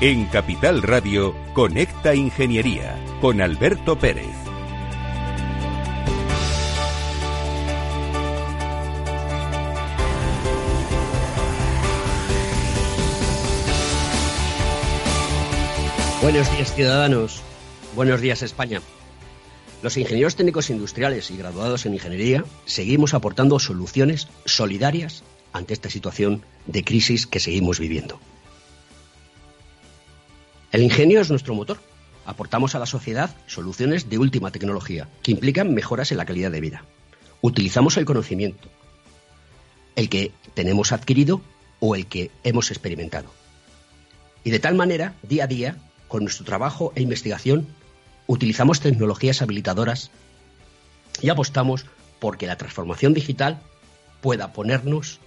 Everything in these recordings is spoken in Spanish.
En Capital Radio, Conecta Ingeniería con Alberto Pérez. Buenos días ciudadanos, buenos días España. Los ingenieros técnicos industriales y graduados en ingeniería seguimos aportando soluciones solidarias ante esta situación de crisis que seguimos viviendo. El ingenio es nuestro motor. Aportamos a la sociedad soluciones de última tecnología que implican mejoras en la calidad de vida. Utilizamos el conocimiento, el que tenemos adquirido o el que hemos experimentado. Y de tal manera, día a día, con nuestro trabajo e investigación, utilizamos tecnologías habilitadoras y apostamos porque la transformación digital pueda ponernos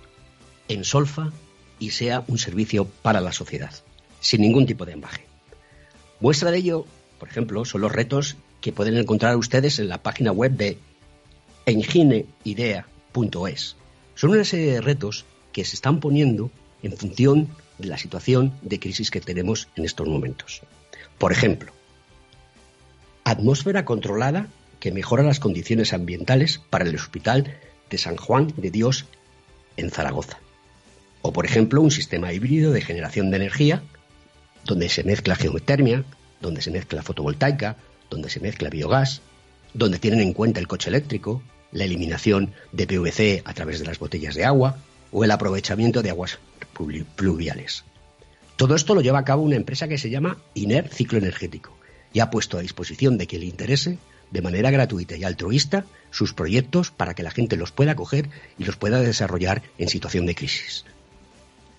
en solfa y sea un servicio para la sociedad, sin ningún tipo de embaje. Muestra de ello, por ejemplo, son los retos que pueden encontrar ustedes en la página web de engineidea.es. Son una serie de retos que se están poniendo en función de la situación de crisis que tenemos en estos momentos. Por ejemplo, atmósfera controlada que mejora las condiciones ambientales para el Hospital de San Juan de Dios en Zaragoza. O, por ejemplo, un sistema híbrido de generación de energía donde se mezcla geotermia, donde se mezcla fotovoltaica, donde se mezcla biogás, donde tienen en cuenta el coche eléctrico, la eliminación de PVC a través de las botellas de agua o el aprovechamiento de aguas pluviales. Todo esto lo lleva a cabo una empresa que se llama INER Ciclo Energético y ha puesto a disposición de quien le interese, de manera gratuita y altruista, sus proyectos para que la gente los pueda coger y los pueda desarrollar en situación de crisis.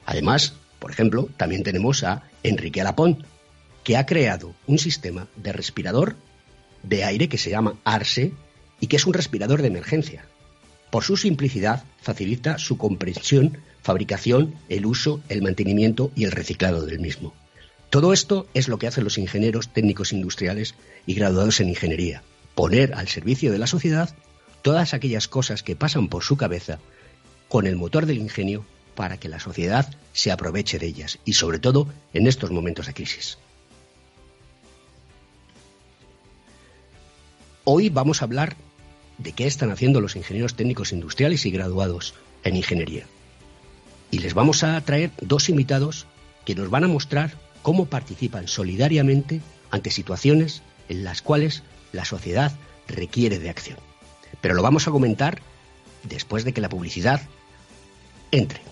Además, por ejemplo, también tenemos a Enrique Alapón, que ha creado un sistema de respirador de aire que se llama ARSE y que es un respirador de emergencia. Por su simplicidad, facilita su comprensión, fabricación, el uso, el mantenimiento y el reciclado del mismo. Todo esto es lo que hacen los ingenieros técnicos industriales y graduados en ingeniería, poner al servicio de la sociedad todas aquellas cosas que pasan por su cabeza con el motor del ingenio para que la sociedad se aproveche de ellas y sobre todo en estos momentos de crisis. Hoy vamos a hablar de qué están haciendo los ingenieros técnicos industriales y graduados en ingeniería. Y les vamos a traer dos invitados que nos van a mostrar cómo participan solidariamente ante situaciones en las cuales la sociedad requiere de acción. Pero lo vamos a comentar después de que la publicidad entre.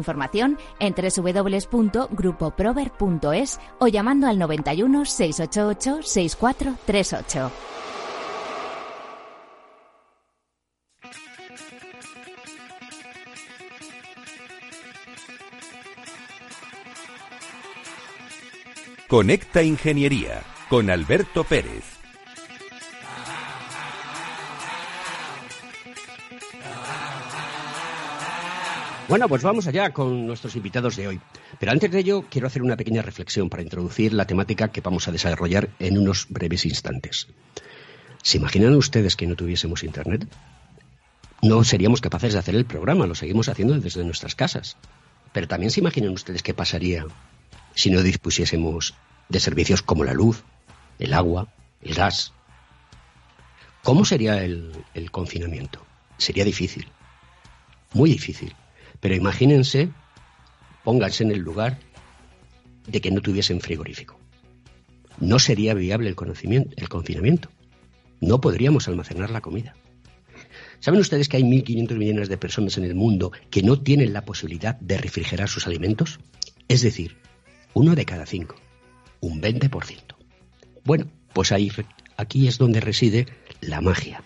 información en www.grupoprover.es o llamando al 91 688 6438. Conecta Ingeniería con Alberto Pérez. Bueno, pues vamos allá con nuestros invitados de hoy. Pero antes de ello, quiero hacer una pequeña reflexión para introducir la temática que vamos a desarrollar en unos breves instantes. ¿Se imaginan ustedes que no tuviésemos Internet? No seríamos capaces de hacer el programa, lo seguimos haciendo desde nuestras casas. Pero también se imaginan ustedes qué pasaría si no dispusiésemos de servicios como la luz, el agua, el gas. ¿Cómo sería el, el confinamiento? Sería difícil, muy difícil. Pero imagínense, pónganse en el lugar de que no tuviesen frigorífico. No sería viable el, el confinamiento. No podríamos almacenar la comida. ¿Saben ustedes que hay 1.500 millones de personas en el mundo que no tienen la posibilidad de refrigerar sus alimentos? Es decir, uno de cada cinco, un 20%. Bueno, pues ahí, aquí es donde reside la magia.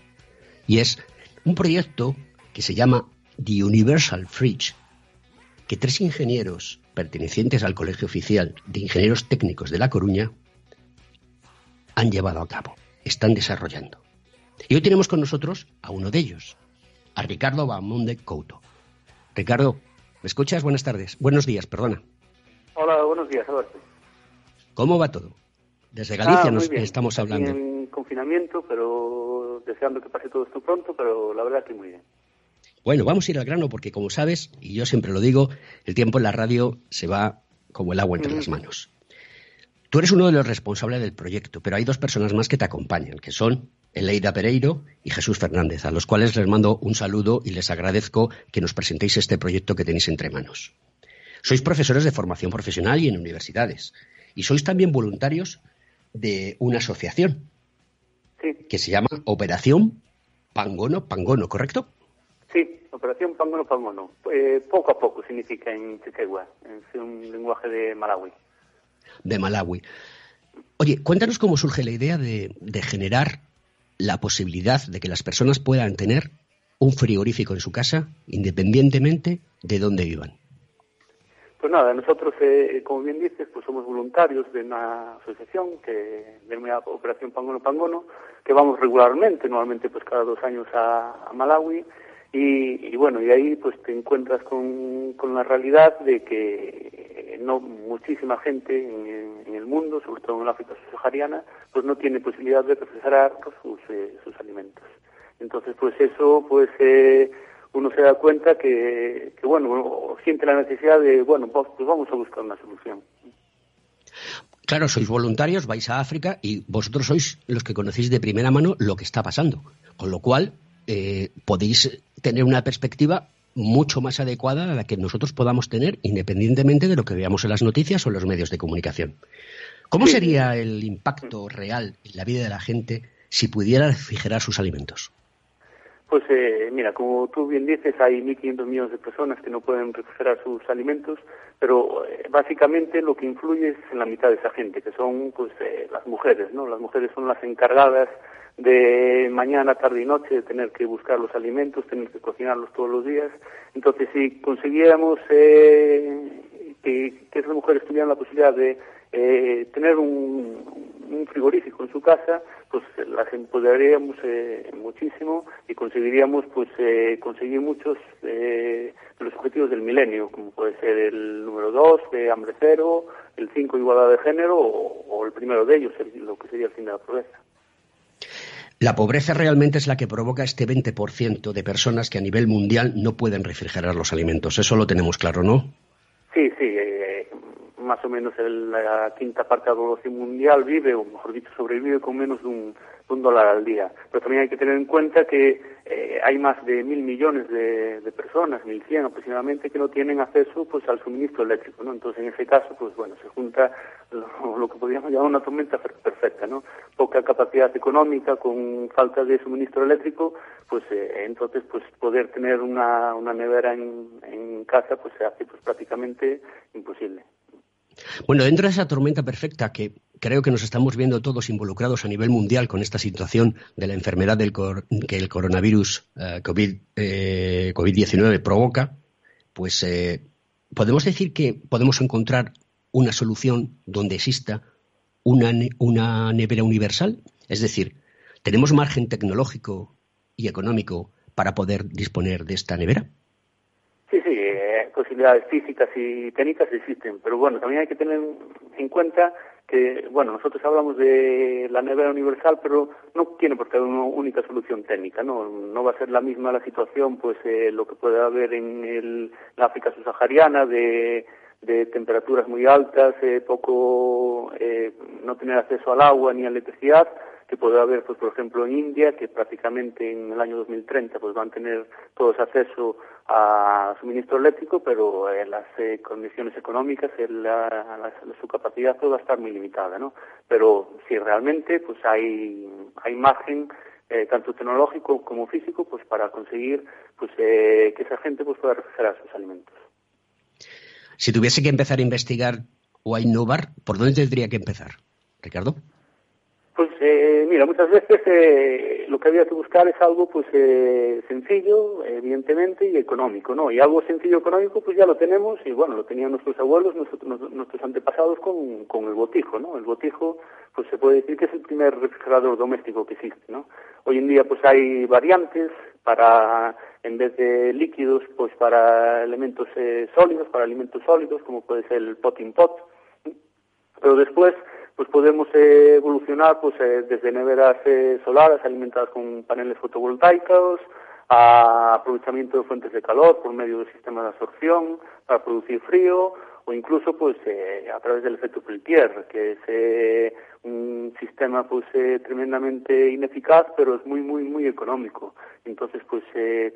Y es un proyecto que se llama The Universal Fridge, que tres ingenieros pertenecientes al Colegio Oficial de Ingenieros Técnicos de La Coruña han llevado a cabo, están desarrollando. Y hoy tenemos con nosotros a uno de ellos, a Ricardo Bamonde Couto. Ricardo, ¿me escuchas? Buenas tardes. Buenos días, perdona. Hola, buenos días, Alberto. ¿Cómo va todo? Desde Galicia ah, nos estamos hablando. En confinamiento, pero deseando que pase todo esto pronto, pero la verdad que muy bien. Bueno, vamos a ir al grano porque, como sabes, y yo siempre lo digo, el tiempo en la radio se va como el agua entre las manos. Tú eres uno de los responsables del proyecto, pero hay dos personas más que te acompañan, que son Eleida Pereiro y Jesús Fernández, a los cuales les mando un saludo y les agradezco que nos presentéis este proyecto que tenéis entre manos. Sois profesores de formación profesional y en universidades, y sois también voluntarios de una asociación que se llama Operación Pangono Pangono, ¿correcto? Sí, Operación Pangono Pangono. Eh, poco a poco significa en Chiquegua, es un lenguaje de Malawi. De Malawi. Oye, cuéntanos cómo surge la idea de, generar la posibilidad de que las personas puedan tener un frigorífico en su casa independientemente de dónde vivan. Pues nada, nosotros, eh, como bien dices, pues somos voluntarios de una asociación que de una Operación Pangono Pangono, que vamos regularmente, normalmente pues cada dos años a Malawi, y, bueno, y ahí pues te encuentras con, con la realidad de que no muchísima gente en, el mundo, sobre todo en África subsahariana, pues no tiene posibilidad de procesar sus, eh, sus alimentos. Entonces, pues eso, pues eh, uno se da cuenta que, que, bueno, siente la necesidad de, bueno, pues, pues vamos a buscar una solución. Claro, sois voluntarios, vais a África y vosotros sois los que conocéis de primera mano lo que está pasando. Con lo cual, eh, podéis tener una perspectiva mucho más adecuada a la que nosotros podamos tener independientemente de lo que veamos en las noticias o en los medios de comunicación. ¿Cómo sería el impacto real en la vida de la gente si pudiera refrigerar sus alimentos? Pues eh, mira, como tú bien dices, hay 1.500 millones de personas que no pueden refrigerar sus alimentos, pero eh, básicamente lo que influye es en la mitad de esa gente, que son pues las mujeres, ¿no? Las mujeres son las encargadas de mañana, tarde y noche, de tener que buscar los alimentos, tener que cocinarlos todos los días. Entonces, si consiguiéramos eh, que, que, esas mujeres tuvieran la posibilidad de eh, tener un, frigorífico en su casa, pues las empoderaríamos eh, muchísimo y conseguiríamos pues eh, conseguir muchos de los objetivos del milenio, como puede ser el número 2 de hambre cero, el 5 igualdad de género o, o el primero de ellos, lo que sería el fin de la pobreza. La pobreza realmente es la que provoca este 20% de personas que a nivel mundial no pueden refrigerar los alimentos. Eso lo tenemos claro, ¿no? Sí, sí. Más o menos la quinta parte de la población mundial vive, o mejor dicho, sobrevive con menos de un un dólar al día. Pero también hay que tener en cuenta que eh, hay más de mil millones de, personas, mil cien aproximadamente, que no tienen acceso pues al suministro eléctrico, ¿no? Entonces, en ese caso, pues bueno, se junta lo, que podríamos llamar una tormenta perfecta, ¿no? Poca capacidad económica con falta de suministro eléctrico, pues eh, entonces, pues poder tener una, una nevera en, en casa, pues se hace pues prácticamente imposible. Bueno, dentro de esa tormenta perfecta que creo que nos estamos viendo todos involucrados a nivel mundial con esta situación de la enfermedad del que el coronavirus eh, COVID, 19 eh, provoca, pues eh, podemos decir que podemos encontrar una solución donde exista una, una nevera universal. Es decir, ¿tenemos margen tecnológico y económico para poder disponer de esta nevera? Posibilidades físicas y técnicas existen, pero bueno, también hay que tener en cuenta que, bueno, nosotros hablamos de la nevera universal, pero no tiene por qué haber una única solución técnica, ¿no? No va a ser la misma la situación, pues, eh, lo que puede haber en el, África subsahariana de, de temperaturas muy altas, eh, poco, eh, no tener acceso al agua ni a electricidad, que puede haber, pues, por ejemplo, en India, que prácticamente en el año 2030 pues van a tener todos acceso a suministro eléctrico, pero en las eh, condiciones económicas, la, su capacidad todo va a estar muy limitada, ¿no? Pero si realmente pues hay, hay margen eh, tanto tecnológico como físico pues para conseguir pues eh, que esa gente pues pueda refrigerar sus alimentos. Si tuviese que empezar a investigar o a innovar, ¿por dónde tendría que empezar, Ricardo? Pues eh, mira, muchas veces eh, lo que había que buscar es algo pues eh, sencillo, evidentemente, y económico, ¿no? Y algo sencillo económico pues ya lo tenemos y bueno, lo tenían nuestros abuelos, nuestros, nuestros antepasados con, con el botijo, ¿no? El botijo pues se puede decir que es el primer refrigerador doméstico que existe, ¿no? Hoy en día pues hay variantes para, en vez de líquidos, pues para elementos sólidos, para alimentos sólidos, como puede ser el potting pot, pero después pues podemos eh, evolucionar pues eh, desde neveras eh, solares alimentadas con paneles fotovoltaicos a aprovechamiento de fuentes de calor por medio del sistema de absorción para producir frío o incluso pues a través del efecto Peltier que es un sistema pues tremendamente ineficaz pero es muy muy muy económico. Entonces pues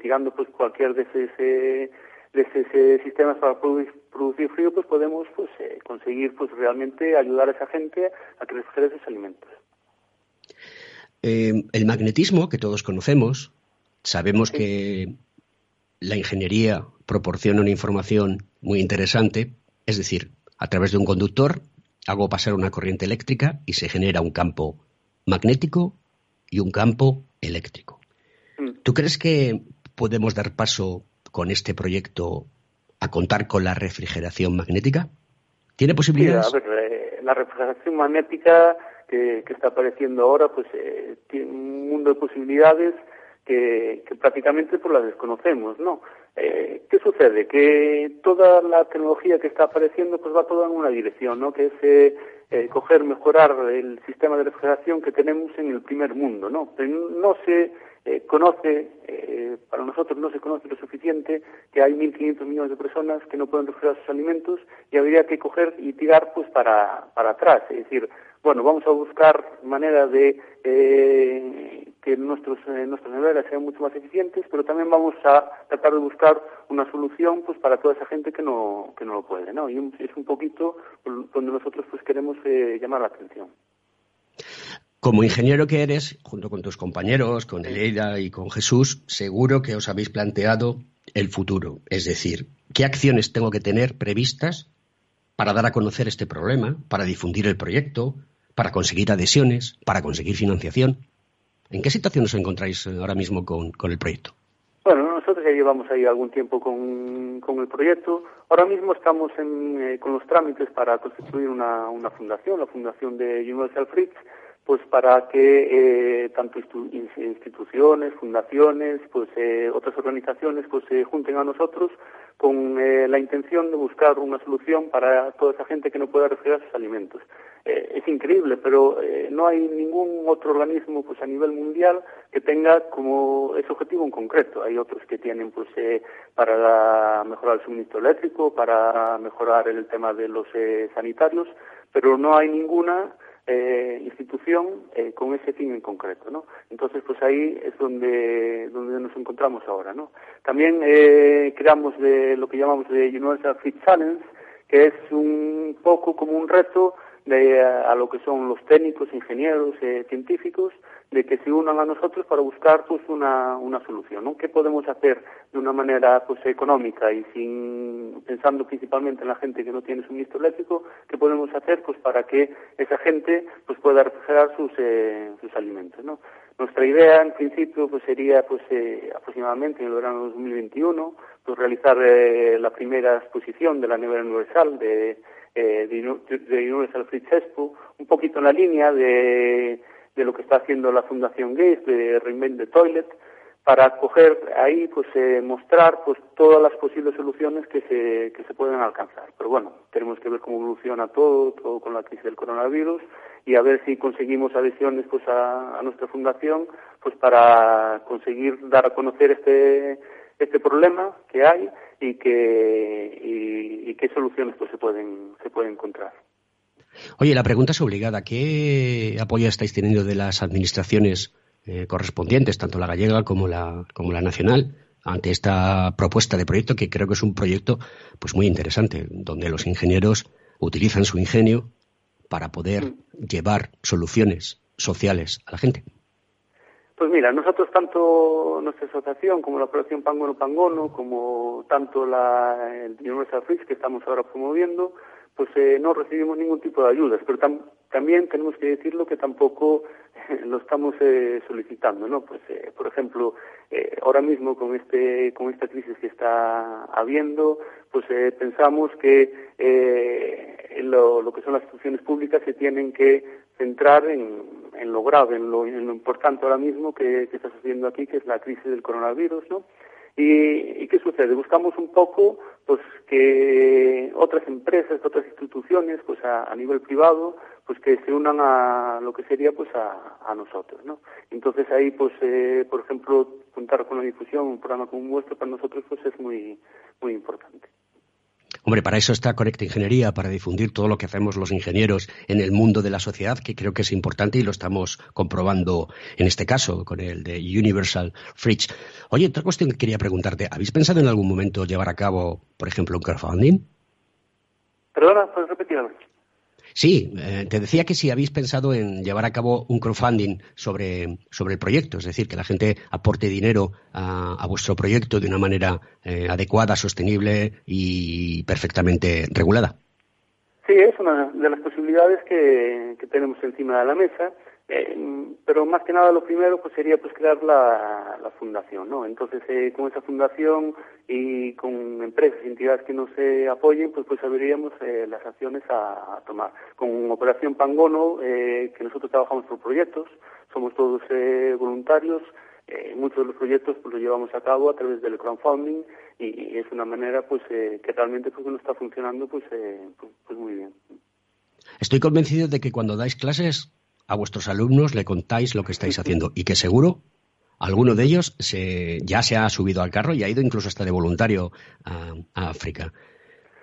tirando pues cualquier de esos desde sistemas para producir, frío, pues podemos pues, eh, conseguir pues realmente ayudar a esa gente a que refrigere sus alimentos. Eh, el magnetismo que todos conocemos, sabemos que la ingeniería proporciona una información muy interesante, es decir, a través de un conductor hago pasar una corriente eléctrica y se genera un campo magnético y un campo eléctrico. Mm. ¿Tú crees que podemos dar paso con este proyecto a contar con la refrigeración magnética? ¿Tiene posibilidades? A ver, eh, la refrigeración magnética que, está apareciendo ahora, pues eh, tiene un mundo de posibilidades que, prácticamente pues las desconocemos, ¿no? Eh, ¿Qué sucede? Que toda la tecnología que está apareciendo pues va toda en una dirección, ¿no? Que es eh, coger, mejorar el sistema de refrigeración que tenemos en el primer mundo, ¿no? No se eh, conoce, eh, para nosotros no se conoce lo suficiente, que hay 1.500 millones de personas que no pueden refrigerar sus alimentos y habría que coger y tirar pues para, para atrás. Es decir, bueno, vamos a buscar maneras de eh, que nuestros, nuestras neveras sean mucho más eficientes, pero también vamos a tratar de buscar una solución pues para toda esa gente que no, que no lo puede, ¿no? Y es un poquito donde nosotros pues queremos llamar la atención. Como ingeniero que eres, junto con tus compañeros, con Eleida y con Jesús, seguro que os habéis planteado el futuro. Es decir, ¿qué acciones tengo que tener previstas para dar a conocer este problema, para difundir el proyecto, para conseguir adhesiones, para conseguir financiación? ¿En qué situación os encontráis ahora mismo con, el proyecto? Bueno, nosotros ya llevamos ahí algún tiempo con, el proyecto. Ahora mismo estamos eh, con los trámites para constituir una, una fundación, la fundación de Universal Fritz, pues para que eh, tanto instituciones, fundaciones, pues eh, otras organizaciones pues se junten a nosotros con eh, la intención de buscar una solución para toda esa gente que no pueda refrigerar sus alimentos. es increíble, pero no hay ningún otro organismo pues a nivel mundial que tenga como ese objetivo en concreto. Hay otros que tienen pues para mejorar el suministro eléctrico, para mejorar el tema de los sanitarios, pero no hay ninguna eh, institución eh, con ese fin en concreto, ¿no? Entonces, pues ahí es donde, donde nos encontramos ahora, ¿no? También eh, creamos de lo que llamamos de Universal Fit Challenge, que es un poco como un reto de, a, lo que son los técnicos, ingenieros, eh, científicos, de que se unan a nosotros para buscar pues una, una solución, ¿no? ¿Qué podemos hacer de una manera pues económica y sin pensando principalmente en la gente que no tiene suministro eléctrico, qué podemos hacer pues para que esa gente pues pueda refrigerar sus eh, sus alimentos, ¿no? Nuestra idea en principio pues sería pues eh, aproximadamente en el verano de 2021 pues realizar eh, la primera exposición de la nevera universal de eh, de, Fridge Expo, un poquito en la línea de, de lo que está haciendo la Fundación Gates, de Reinvent the Toilet, para coger ahí, pues eh, mostrar pues todas las posibles soluciones que se, que se pueden alcanzar. Pero bueno, tenemos que ver cómo evoluciona todo, todo con la crisis del coronavirus y a ver si conseguimos adhesiones pues a, nuestra fundación pues para conseguir dar a conocer este este problema que hay y que y, qué soluciones pues se pueden se pueden encontrar. Oye, la pregunta es obligada. ¿Qué apoyo estáis teniendo de las administraciones eh, correspondientes, tanto la gallega como la, como la nacional, ante esta propuesta de proyecto que creo que es un proyecto pues muy interesante, donde los ingenieros utilizan su ingenio para poder mm. llevar soluciones sociales a la gente. Pues mira, nosotros tanto nuestra asociación como la operación Pangono Pangono, como tanto la el Universal Fridge que estamos ahora promoviendo, pues eh, no recibimos ningún tipo de ayudas, pero también tenemos que decirlo que tampoco lo estamos eh, solicitando, ¿no? Pues, eh, por ejemplo, ahora mismo con este con esta crisis que está habiendo, pues pensamos que lo, lo, que son las instituciones públicas se tienen que centrar en, en lo grave, en lo, en lo importante ahora mismo que, que está sucediendo aquí, que es la crisis del coronavirus, ¿no? ¿Y, qué sucede? Buscamos un poco pues que otras empresas, otras instituciones, pues a, nivel privado, pues que se unan a lo que sería pues a, nosotros, ¿no? Entonces ahí pues eh, por ejemplo contar con la difusión, un programa como vuestro para nosotros pues es muy muy importante. Hombre, para eso está Conecta Ingeniería, para difundir todo lo que hacemos los ingenieros en el mundo de la sociedad, que creo que es importante y lo estamos comprobando en este caso con el de Universal Fridge. Oye, otra cuestión que quería preguntarte, ¿habéis pensado en algún momento llevar a cabo, por ejemplo, un crowdfunding? Perdona, ¿puedes repetirlo? Sí, eh, te decía que si habéis pensado en llevar a cabo un crowdfunding sobre, sobre el proyecto, es decir, que la gente aporte dinero a, vuestro proyecto de una manera eh, adecuada, sostenible y perfectamente regulada. Sí, es una de las posibilidades que tenemos encima de la mesa eh, pero más que nada lo primero pues sería pues crear la, la fundación, ¿no? Entonces eh, con esa fundación y con empresas y entidades que nos eh, apoyen pues pues saberíamos eh, las acciones a, tomar. Con Operación Pangono que nosotros trabajamos por proyectos, somos todos voluntarios, muchos de los proyectos pues los llevamos a cabo a través del crowdfunding y, es una manera pues que realmente pues no está funcionando pues, pues, pues muy bien. Estoy convencido de que cuando dais clases a vuestros alumnos le contáis lo que estáis haciendo y que seguro alguno de ellos se, ya se ha subido al carro y ha ido incluso hasta de voluntario a, África.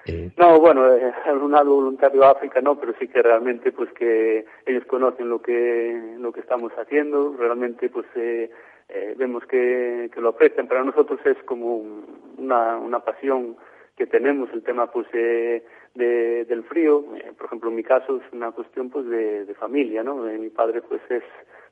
Eh, no, bueno, eh, un voluntario a África no, pero sí que realmente pues que ellos conocen lo que lo que estamos haciendo, realmente pues eh, vemos que, que, lo aprecian. Para nosotros es como una, una pasión que tenemos el tema pues eh, de, del frío eh, por ejemplo en mi caso es una cuestión pues de, familia no eh, mi padre pues es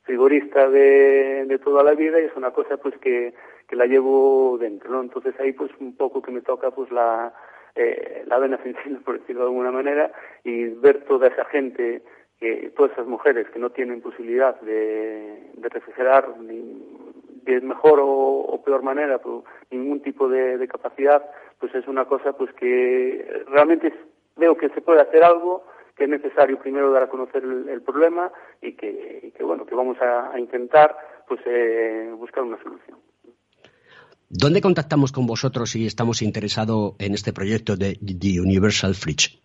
frigorista de, de toda la vida y es una cosa pues que, que la llevo dentro no entonces ahí pues un poco que me toca pues la eh, la vena sensible por decirlo de alguna manera y ver toda esa gente que todas esas mujeres que no tienen posibilidad de, de refrigerar ni de mejor o, peor manera, ningún tipo de, capacidad, pues es una cosa pues que realmente veo que se puede hacer algo, que es necesario primero dar a conocer el, problema y que, bueno, que vamos a, intentar pues eh, buscar una solución. ¿Dónde contactamos con vosotros si estamos interesados en este proyecto de The Universal Fridge?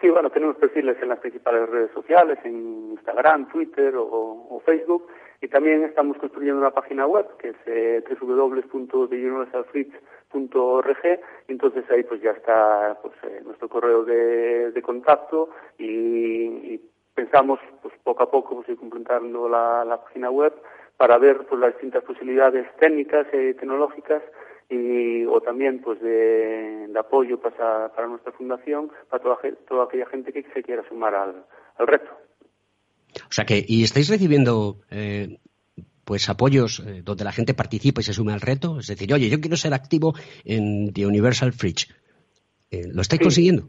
Sí, bueno, tenemos perfiles en las principales redes sociales, en Instagram, Twitter o Facebook y también estamos construyendo una página web que es eh, www.theuniversalfritz.org entonces ahí pues ya está pues, eh, nuestro correo de, contacto y, pensamos pues poco a poco pues, ir completando la, página web para ver pues las distintas posibilidades técnicas y tecnológicas y o también pues de, apoyo para, para nuestra fundación para toda, toda aquella gente que se quiera sumar al, al reto. O sea que, ¿y estáis recibiendo eh, pues apoyos eh, donde la gente participa y se sume al reto? Es decir, oye, yo quiero ser activo en The Universal Fridge. Eh, ¿Lo estáis consiguiendo?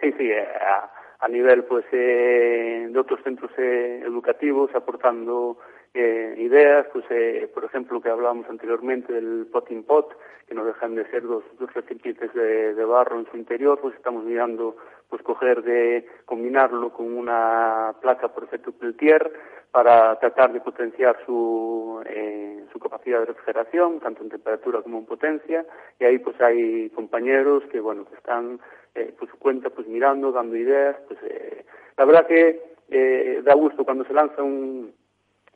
Sí, sí, a, nivel pues de otros centros educativos aportando eh, ideas, pues eh, por ejemplo que hablábamos anteriormente del potting pot, que no dejan de ser dos, dos recipientes de, de, barro en su interior, pues estamos mirando pues coger de combinarlo con una placa por efecto Peltier para tratar de potenciar su, eh, su capacidad de refrigeración, tanto en temperatura como en potencia, y ahí pues hay compañeros que bueno que están eh, por su cuenta pues mirando, dando ideas, pues eh, la verdad que eh, da gusto cuando se lanza un,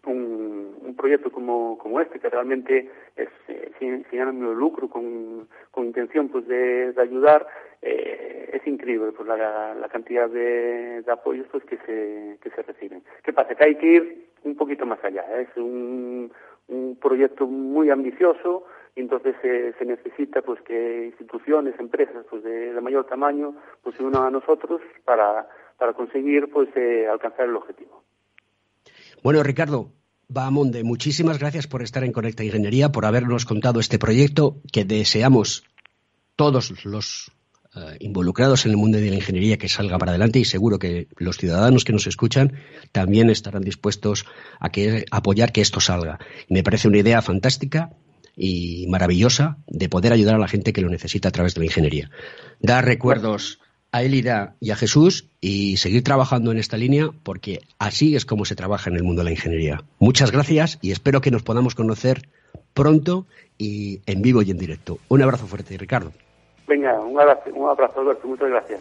un, un proyecto como, como este, que realmente es eh, sin, sin ánimo de lucro, con, con intención pues de, ayudar, eh, es increíble pues la, la cantidad de, de apoyos pues que se, que se reciben. ¿Qué pasa? Que hay que ir un poquito más allá. Es un, un proyecto muy ambicioso, y entonces eh, se necesita pues que instituciones, empresas pues de, de mayor tamaño pues se unan a nosotros para, para conseguir pues eh, alcanzar el objetivo. Bueno, Ricardo, Bahamonde, muchísimas gracias por estar en Conecta Ingeniería, por habernos contado este proyecto que deseamos todos los uh, involucrados en el mundo de la ingeniería que salga para adelante y seguro que los ciudadanos que nos escuchan también estarán dispuestos a que, apoyar que esto salga. Me parece una idea fantástica y maravillosa de poder ayudar a la gente que lo necesita a través de la ingeniería. Dar recuerdos a Elida y a Jesús y seguir trabajando en esta línea porque así es como se trabaja en el mundo de la ingeniería. Muchas gracias y espero que nos podamos conocer pronto y en vivo y en directo. Un abrazo fuerte, Ricardo. Venga, un abrazo, un abrazo Alberto. Muchas gracias.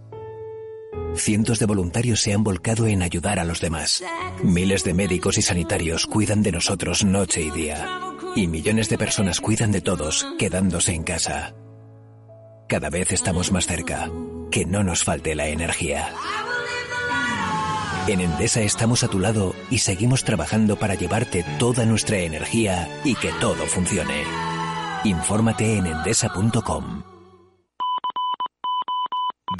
Cientos de voluntarios se han volcado en ayudar a los demás. Miles de médicos y sanitarios cuidan de nosotros noche y día. Y millones de personas cuidan de todos, quedándose en casa. Cada vez estamos más cerca. Que no nos falte la energía. En Endesa estamos a tu lado y seguimos trabajando para llevarte toda nuestra energía y que todo funcione. Infórmate en endesa.com.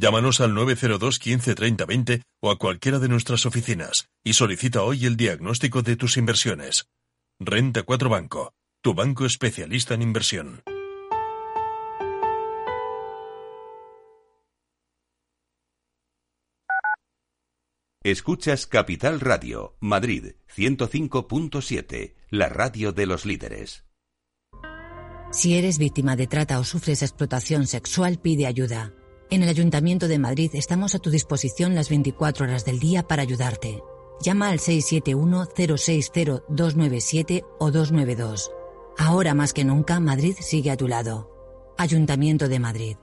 Llámanos al 902 15 30 20 o a cualquiera de nuestras oficinas y solicita hoy el diagnóstico de tus inversiones. Renta 4 Banco, tu banco especialista en inversión. Escuchas Capital Radio, Madrid 105.7, la radio de los líderes. Si eres víctima de trata o sufres explotación sexual, pide ayuda. En el Ayuntamiento de Madrid estamos a tu disposición las 24 horas del día para ayudarte. Llama al 671-060-297 o 292. Ahora más que nunca, Madrid sigue a tu lado. Ayuntamiento de Madrid.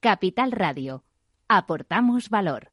Capital Radio. Aportamos valor.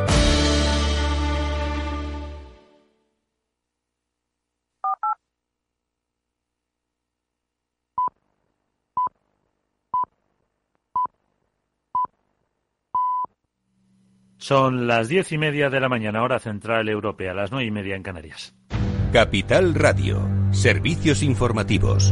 Son las diez y media de la mañana, hora central europea, las nueve y media en Canarias. Capital Radio, servicios informativos.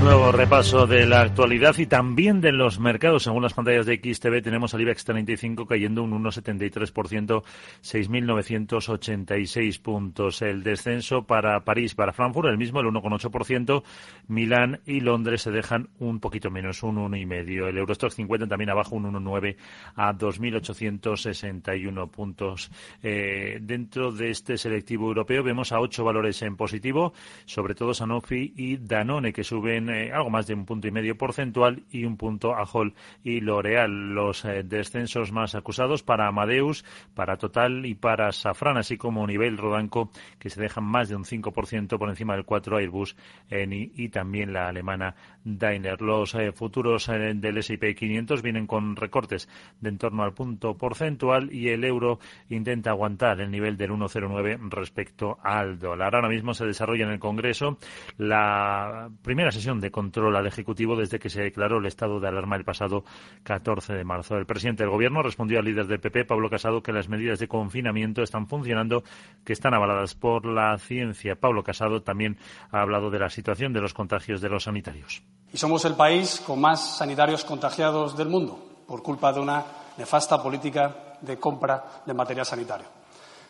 Nuevo repaso de la actualidad y también de los mercados. Según las pantallas de XTV tenemos al IBEX 35 cayendo un 1,73%, 6.986 puntos. El descenso para París, para Frankfurt, el mismo, el 1,8%. Milán y Londres se dejan un poquito menos, un 1,5%. El Eurostock 50 también abajo un 1,9 a 2.861 puntos. Eh, dentro de este selectivo europeo vemos a ocho valores en positivo, sobre todo Sanofi y Danone, que suben eh, algo más de un punto y medio porcentual y un punto a Hall y L'Oreal. Los eh, descensos más acusados para Amadeus, para Total y para Safran, así como nivel Rodanco, que se dejan más de un 5% por encima del 4 Airbus Eni y también la alemana Daimler. Los eh, futuros del S&P 500 vienen con recortes de en torno al punto porcentual y el euro intenta aguantar el nivel del 1,09 respecto al dólar. Ahora mismo se desarrolla en el Congreso la primera sesión de control al Ejecutivo desde que se declaró el estado de alarma el pasado 14 de marzo. El presidente del Gobierno respondió al líder del PP, Pablo Casado, que las medidas de confinamiento están funcionando, que están avaladas por la ciencia. Pablo Casado también ha hablado de la situación de los contagios de los sanitarios. Y somos el país con más sanitarios contagiados del mundo por culpa de una nefasta política de compra de material sanitario.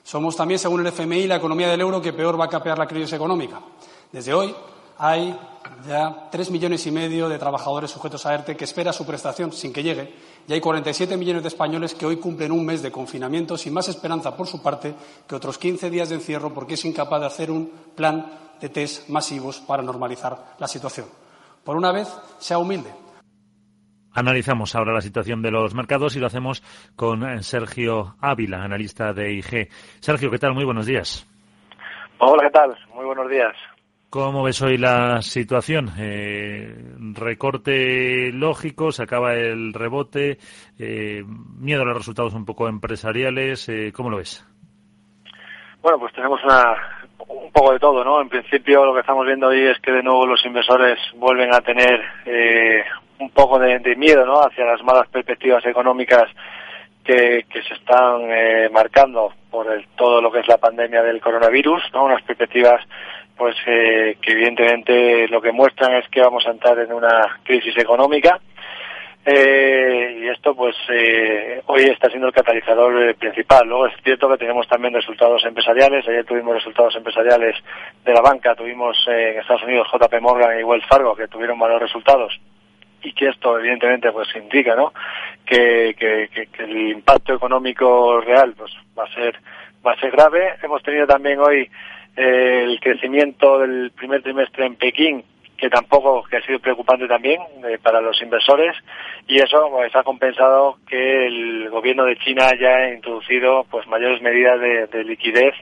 Somos también, según el FMI, la economía del euro que peor va a capear la crisis económica. Desde hoy, hay ya tres millones y medio de trabajadores sujetos a ERTE que espera su prestación sin que llegue y hay 47 millones de españoles que hoy cumplen un mes de confinamiento sin más esperanza por su parte que otros 15 días de encierro porque es incapaz de hacer un plan de test masivos para normalizar la situación. Por una vez, sea humilde. Analizamos ahora la situación de los mercados y lo hacemos con Sergio Ávila, analista de IG. Sergio, ¿qué tal? Muy buenos días. Hola, ¿qué tal? Muy buenos días. ¿Cómo ves hoy la situación? Eh, recorte lógico, se acaba el rebote, eh, miedo a los resultados un poco empresariales, eh, ¿cómo lo ves? Bueno, pues tenemos una, un poco de todo, ¿no? En principio lo que estamos viendo hoy es que de nuevo los inversores vuelven a tener un poco de, miedo, ¿no? Hacia las malas perspectivas económicas que, se están marcando por todo lo que es la pandemia del coronavirus, ¿no? Unas perspectivas pues eh, que evidentemente lo que muestran es que vamos a entrar en una crisis económica eh, y esto pues eh, hoy está siendo el catalizador principal. Luego es cierto que tenemos también resultados empresariales. Ayer tuvimos resultados empresariales de la banca, tuvimos en Estados Unidos JP Morgan y Wells Fargo que tuvieron malos resultados y que esto evidentemente pues indica ¿no? que, que, que, el impacto económico real pues va a ser va a ser grave. Hemos tenido también hoy el crecimiento del primer trimestre en Pekín, que tampoco que ha sido preocupante también eh, para los inversores y eso pues, ha compensado que el gobierno de China haya ha introducido pues mayores medidas de, liquidez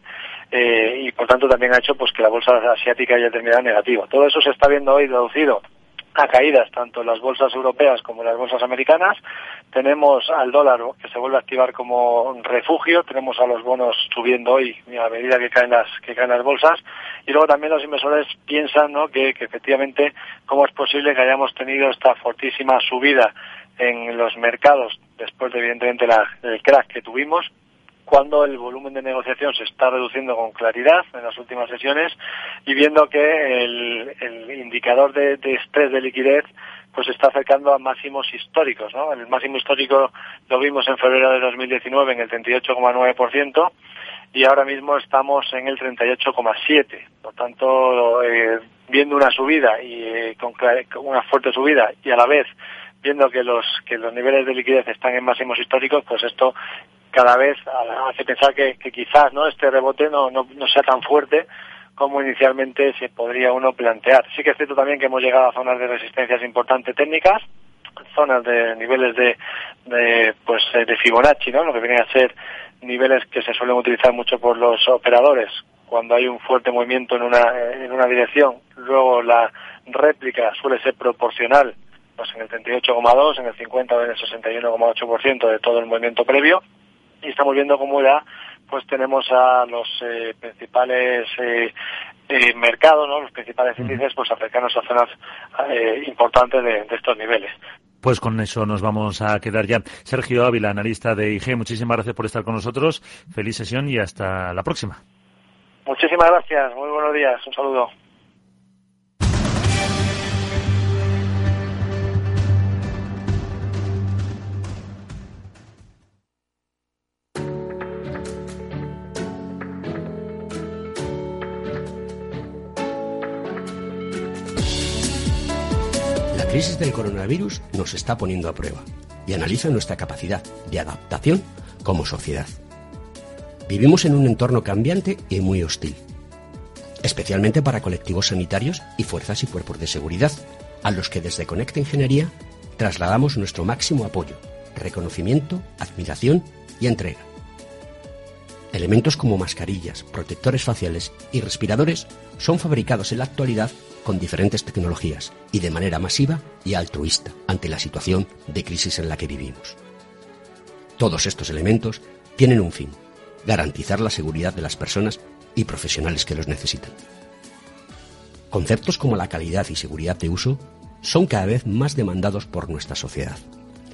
eh, y por tanto también ha hecho pues que la bolsa asiática haya terminado negativa. Todo eso se está viendo hoy traducido a caídas tanto las bolsas europeas como las bolsas americanas. Tenemos al dólar que se vuelve a activar como refugio, tenemos a los bonos subiendo hoy a medida que caen las que caen las bolsas y luego también los inversores piensan ¿no? que, efectivamente cómo es posible que hayamos tenido esta fortísima subida en los mercados después de evidentemente la, el crack que tuvimos cuando el volumen de negociación se está reduciendo con claridad en las últimas sesiones y viendo que el, indicador de, estrés de liquidez pues está acercando a máximos históricos. ¿no? El máximo histórico lo vimos en febrero de 2019 en el 38,9% y ahora mismo estamos en el 38,7%. Por tanto, eh, viendo una subida y eh, con una fuerte subida y a la vez viendo que los que los niveles de liquidez están en máximos históricos, pues esto cada vez hace pensar que, quizás no este rebote no, no, sea tan fuerte como inicialmente se podría uno plantear. Sí que es cierto también que hemos llegado a zonas de resistencias importantes técnicas, zonas de niveles de, de pues de Fibonacci, ¿no? Lo que viene a ser niveles que se suelen utilizar mucho por los operadores cuando hay un fuerte movimiento en una en una dirección. Luego la réplica suele ser proporcional pues en el 38,2, en el 50 o en el 61,8% de todo el movimiento previo y estamos viendo cómo ya pues tenemos a los eh, principales eh, eh, mercados, ¿no? los principales índices, pues africanos a zonas importantes de, de estos niveles. Pues con eso nos vamos a quedar ya. Sergio Ávila, analista de IG, muchísimas gracias por estar con nosotros. Feliz sesión y hasta la próxima. Muchísimas gracias. Muy buenos días. Un saludo. Crisis del coronavirus nos está poniendo a prueba y analiza nuestra capacidad de adaptación como sociedad. Vivimos en un entorno cambiante y muy hostil, especialmente para colectivos sanitarios y fuerzas y cuerpos de seguridad, a los que desde Conecta Ingeniería trasladamos nuestro máximo apoyo, reconocimiento, admiración y entrega. Elementos como mascarillas, protectores faciales y respiradores son fabricados en la actualidad con diferentes tecnologías y de manera masiva y altruista ante la situación de crisis en la que vivimos. Todos estos elementos tienen un fin, garantizar la seguridad de las personas y profesionales que los necesitan. Conceptos como la calidad y seguridad de uso son cada vez más demandados por nuestra sociedad,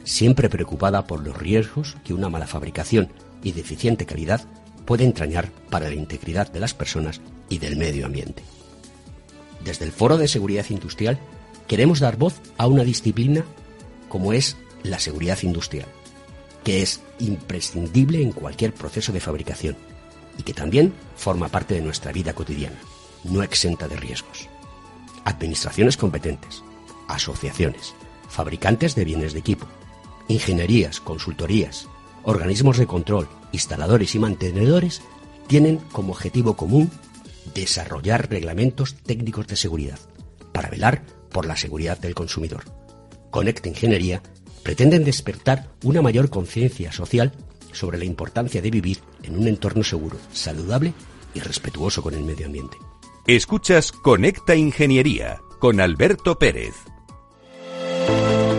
siempre preocupada por los riesgos que una mala fabricación y deficiente calidad puede entrañar para la integridad de las personas y del medio ambiente. Desde el Foro de Seguridad Industrial queremos dar voz a una disciplina como es la seguridad industrial, que es imprescindible en cualquier proceso de fabricación y que también forma parte de nuestra vida cotidiana, no exenta de riesgos. Administraciones competentes, asociaciones, fabricantes de bienes de equipo, ingenierías, consultorías, organismos de control, instaladores y mantenedores tienen como objetivo común desarrollar reglamentos técnicos de seguridad para velar por la seguridad del consumidor. Conecta Ingeniería pretenden despertar una mayor conciencia social sobre la importancia de vivir en un entorno seguro, saludable y respetuoso con el medio ambiente. Escuchas Conecta Ingeniería con Alberto Pérez.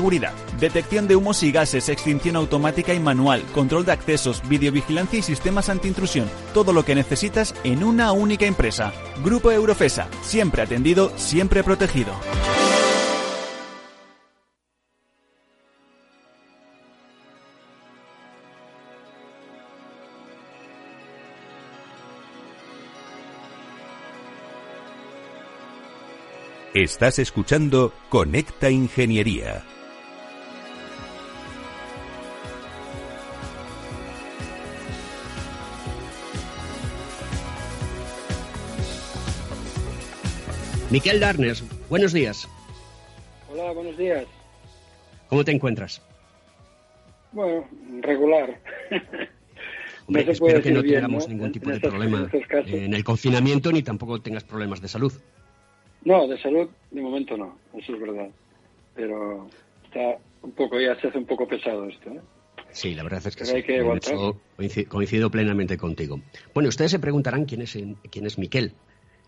seguridad, detección de humos y gases, extinción automática y manual, control de accesos, videovigilancia y sistemas antiintrusión. Todo lo que necesitas en una única empresa. Grupo Eurofesa, siempre atendido, siempre protegido. Estás escuchando Conecta Ingeniería. Miquel Darnes, buenos días. Hola, buenos días. ¿Cómo te encuentras? Bueno, regular. Hombre, espero que no tengamos ningún tipo de problema en el confinamiento ni tampoco tengas problemas de salud. No, de salud de momento no, eso es verdad. Pero está un poco, ya se hace un poco pesado esto. ¿eh? Sí, la verdad es que, sí. coincido, coincido, plenamente contigo. Bueno, ustedes se preguntarán quién es, quién es Miquel.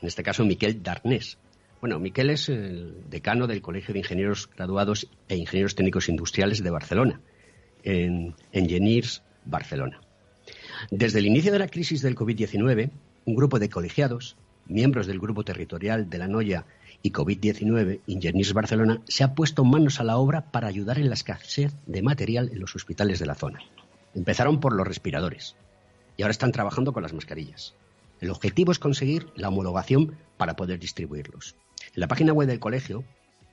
En este caso, Miquel Darnés. Bueno, Miquel es el decano del Colegio de Ingenieros Graduados e Ingenieros Técnicos Industriales de Barcelona, en Engineers Barcelona. Desde el inicio de la crisis del COVID-19, un grupo de colegiados, miembros del grupo territorial de la Noya y COVID-19, Engineers Barcelona, se ha puesto manos a la obra para ayudar en la escasez de material en los hospitales de la zona. Empezaron por los respiradores y ahora están trabajando con las mascarillas. El objetivo es conseguir la homologación para poder distribuirlos. En la página web del colegio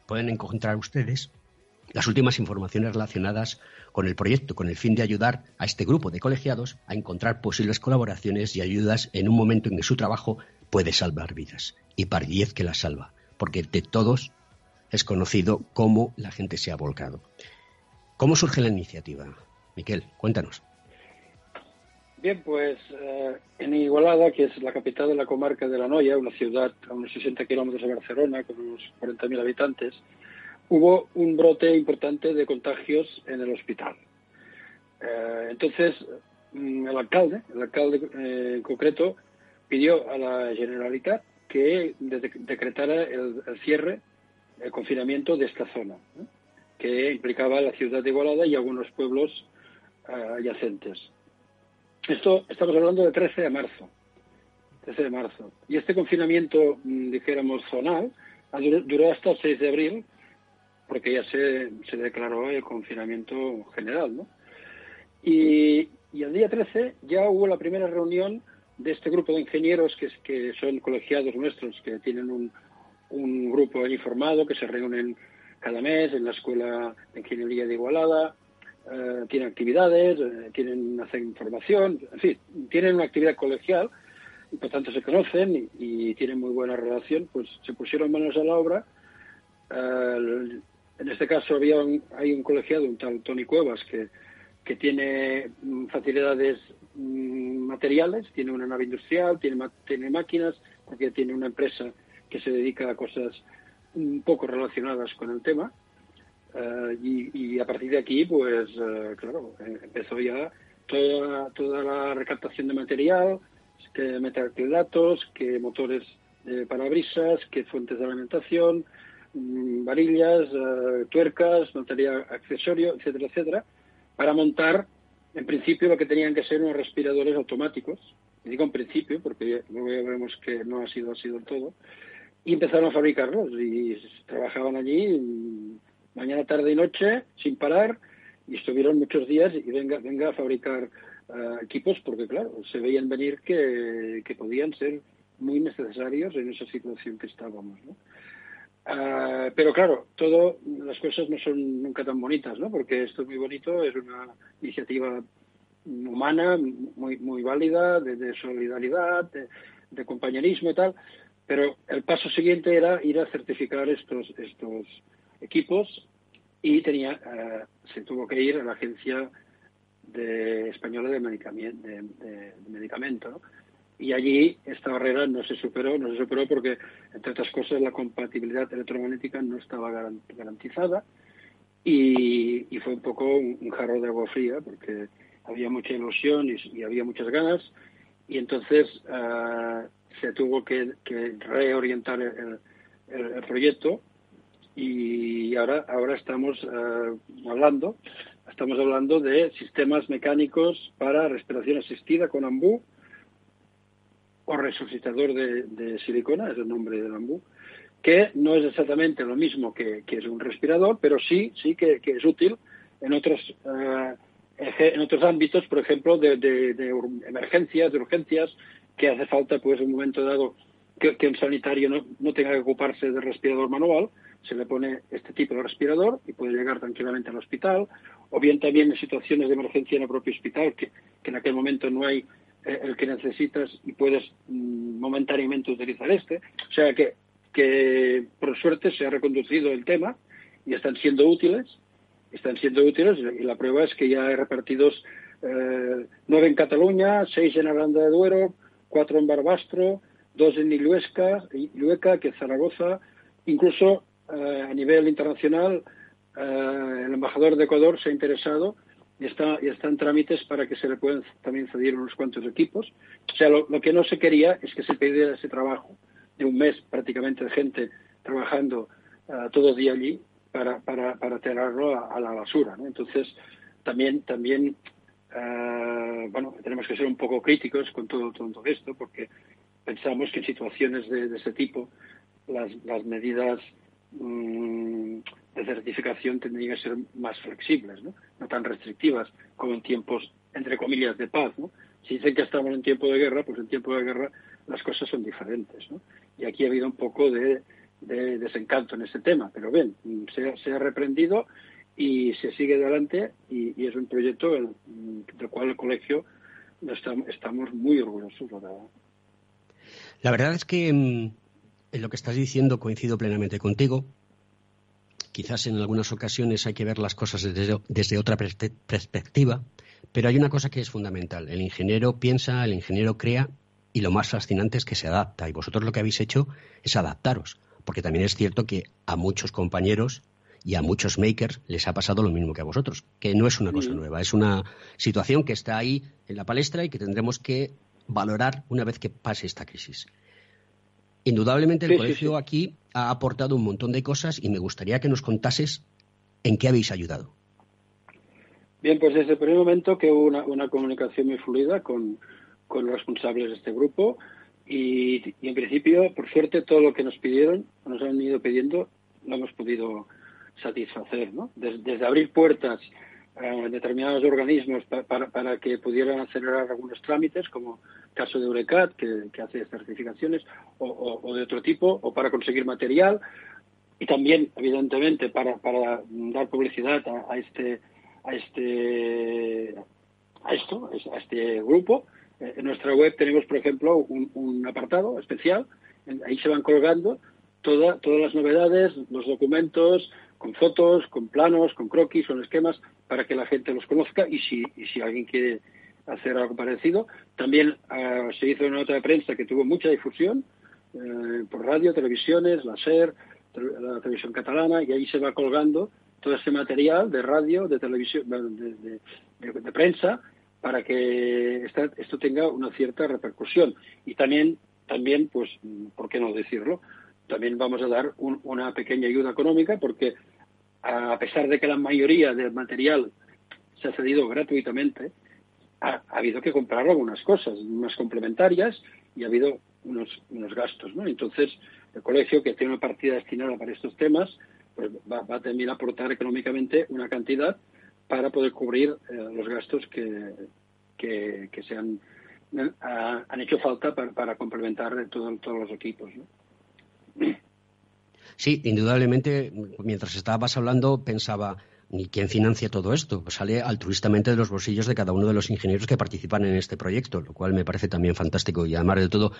pueden encontrar ustedes las últimas informaciones relacionadas con el proyecto, con el fin de ayudar a este grupo de colegiados a encontrar posibles colaboraciones y ayudas en un momento en que su trabajo puede salvar vidas. Y para diez que las salva, porque de todos es conocido cómo la gente se ha volcado. ¿Cómo surge la iniciativa? Miquel, cuéntanos. Bien, pues eh, en Igualada, que es la capital de la comarca de La Noya, una ciudad a unos 60 kilómetros de Barcelona, con unos 40.000 habitantes, hubo un brote importante de contagios en el hospital. Eh, entonces, mm, el alcalde, el alcalde eh, en concreto, pidió a la Generalitat que decretara el, cierre, el confinamiento de esta zona, que implicaba la ciudad de Igualada y algunos pueblos adyacentes. Esto estamos hablando de 13 de marzo. 13 de marzo. Y este confinamiento, mm, dijéramos, zonal, duró hasta el 6 de abril, porque ya se, declaró el confinamiento general, ¿no? Y, y el día 13 ya hubo la primera reunión de este grupo de ingenieros que, son colegiados nuestros, que tienen un, un grupo allí formado, que se reúnen cada mes en la Escuela de Ingeniería de Igualada, eh, tienen actividades, eh, tienen, hacen información, en fin, tienen una actividad colegial y por tanto se conocen y, tienen muy buena relación, pues se pusieron manos a la obra. Eh, en este caso había hay un colegiado, un tal Tony Cuevas, que, que tiene mm, facilidades mm, materiales, tiene una nave industrial, tiene, tiene máquinas, porque tiene una empresa que se dedica a cosas un poco relacionadas con el tema eh, y, a partir de aquí, pues, eh, claro, eh, empezó ya toda, toda la recaptación de material, que datos, que motores de parabrisas, que fuentes de alimentación, mm, varillas, tuercas, material accesorio, etcétera, etcétera, para montar, en principio, lo que tenían que ser unos respiradores automáticos. Y digo en principio, porque luego ya vemos que no ha sido así del todo. Y empezaron a fabricarlos y trabajaban allí mañana, tarde y noche, sin parar, y estuvieron muchos días y venga, venga a fabricar eh, equipos porque, claro, se veían venir que, podían ser muy necesarios en esa situación que estábamos, ¿no? Ah, pero claro, todo, las cosas no son nunca tan bonitas, ¿no? Porque esto es muy bonito, es una iniciativa humana, muy, muy válida, de, solidaridad, de, de, compañerismo y tal, pero el paso siguiente era ir a certificar estos, estos equipos y tenía, eh, se tuvo que ir a la agencia de, española de, medicamento, de, medicamento y allí esta barrera no se superó, no se superó porque, entre otras cosas, la compatibilidad electromagnética no estaba garantizada y, fue un poco un, jarro de agua fría porque había mucha ilusión y, había muchas ganas y entonces eh, se tuvo que, reorientar el, proyecto y ahora, ahora estamos eh, hablando, estamos hablando de sistemas mecánicos para respiración asistida con ambú o resucitador de, silicona, es el nombre del ambú, que no es exactamente lo mismo que, es un respirador, pero sí, sí que, es útil en otros, eh, en otros ámbitos, por ejemplo, de, emergencias, de urgencias, que hace falta, pues, en un momento dado, que, que un sanitario no, no tenga que ocuparse del respirador manual, se le pone este tipo de respirador y puede llegar tranquilamente al hospital, o bien también en situaciones de emergencia en el propio hospital, que, en aquel momento no hay eh, el que necesitas y puedes mm, momentáneamente utilizar este. O sea que, que por suerte se ha reconducido el tema y están siendo útiles, están siendo útiles y la prueba es que ya hay repartidos eh, nueve en Cataluña, seis en Aranda de Duero, cuatro en Barbastro, dos en Iluesca, Ilueca, que Zaragoza, incluso eh, a nivel internacional, eh, el embajador de Ecuador se ha interesado y está, y está trámites para que se le puedan también ceder unos cuantos equipos. O sea, lo, que no se quería es que se pidiera ese trabajo de un mes prácticamente de gente trabajando uh, todo día allí para, para, para tirarlo a, la basura. Entonces, también, también bueno, tenemos que ser un poco críticos con todo, todo esto porque pensamos que en situaciones de, de ese tipo las, las medidas Mm, de certificación tendrían que ser más flexibles, ¿no? no tan restrictivas como en tiempos, entre comillas, de paz. ¿no? Si dicen que estamos en tiempo de guerra, pues en tiempo de guerra las cosas son diferentes. ¿no? Y aquí ha habido un poco de, desencanto en ese tema, pero bien, se, ha reprendido y se sigue adelante y, es un proyecto del, cual el colegio estamos, muy orgullosos. La verdad es que mm, en lo que estás diciendo coincido plenamente contigo. Quizás en algunas ocasiones hay que ver las cosas desde, otra perspectiva, Pero hay una cosa que es fundamental. El ingeniero piensa, el ingeniero crea y lo más fascinante es que se adapta. Y vosotros lo que habéis hecho es adaptaros. Porque también es cierto que a muchos compañeros y a muchos makers les ha pasado lo mismo que a vosotros, que no es una cosa nueva, es una situación que está ahí en la palestra y que tendremos que valorar una vez que pase esta crisis. Indudablemente el colegio aquí ha aportado un montón de cosas y me gustaría que nos contases en qué habéis ayudado. Bien, pues desde el primer momento que hubo una, comunicación muy fluida con, los responsables de este grupo y, en principio, por suerte, todo lo que nos pidieron, nos han ido pidiendo, lo hemos podido satisfacer, ¿no? Desde, abrir puertas a determinados organismos para, que pudieran acelerar algunos trámites, como el caso de Eurecat, que, hace certificaciones, o, de otro tipo, o para conseguir material, y también, evidentemente, para, dar publicidad a este a este a esto, a este grupo. Eh, en nuestra web tenemos, por ejemplo, un, apartado especial. Ahí se van colgando todas las novedades, los documentos, con fotos, con planos, con croquis, con esquemas, para que la gente los conozca y si, si alguien quiere hacer algo parecido. También ah, se hizo una nota de prensa que tuvo mucha difusión eh, por radio, televisiones, la SER, la televisión catalana, y ahí se va colgando todo ese material de radio, de televisión, de, prensa, para que esto tenga una cierta repercusión. Y también, también, pues, ¿por qué no decirlo? También vamos a dar una pequeña ayuda económica porque a pesar de que la mayoría del material se ha cedido gratuitamente, ha, habido que comprar algunas cosas, más complementarias y ha habido unos, unos gastos, ¿no? Entonces, el colegio, que tiene una partida destinada para estos temas, pues va, a también aportar económicamente una cantidad para poder cubrir eh, los gastos que, que, se han, han hecho falta para, complementar todos los equipos. Sí, indudablemente, mientras estabas hablando pensaba, ¿Y quién financia todo esto? Sale altruistamente de los bolsillos de cada uno de los ingenieros que participan en este proyecto, lo cual me parece también fantástico. Y además de todo,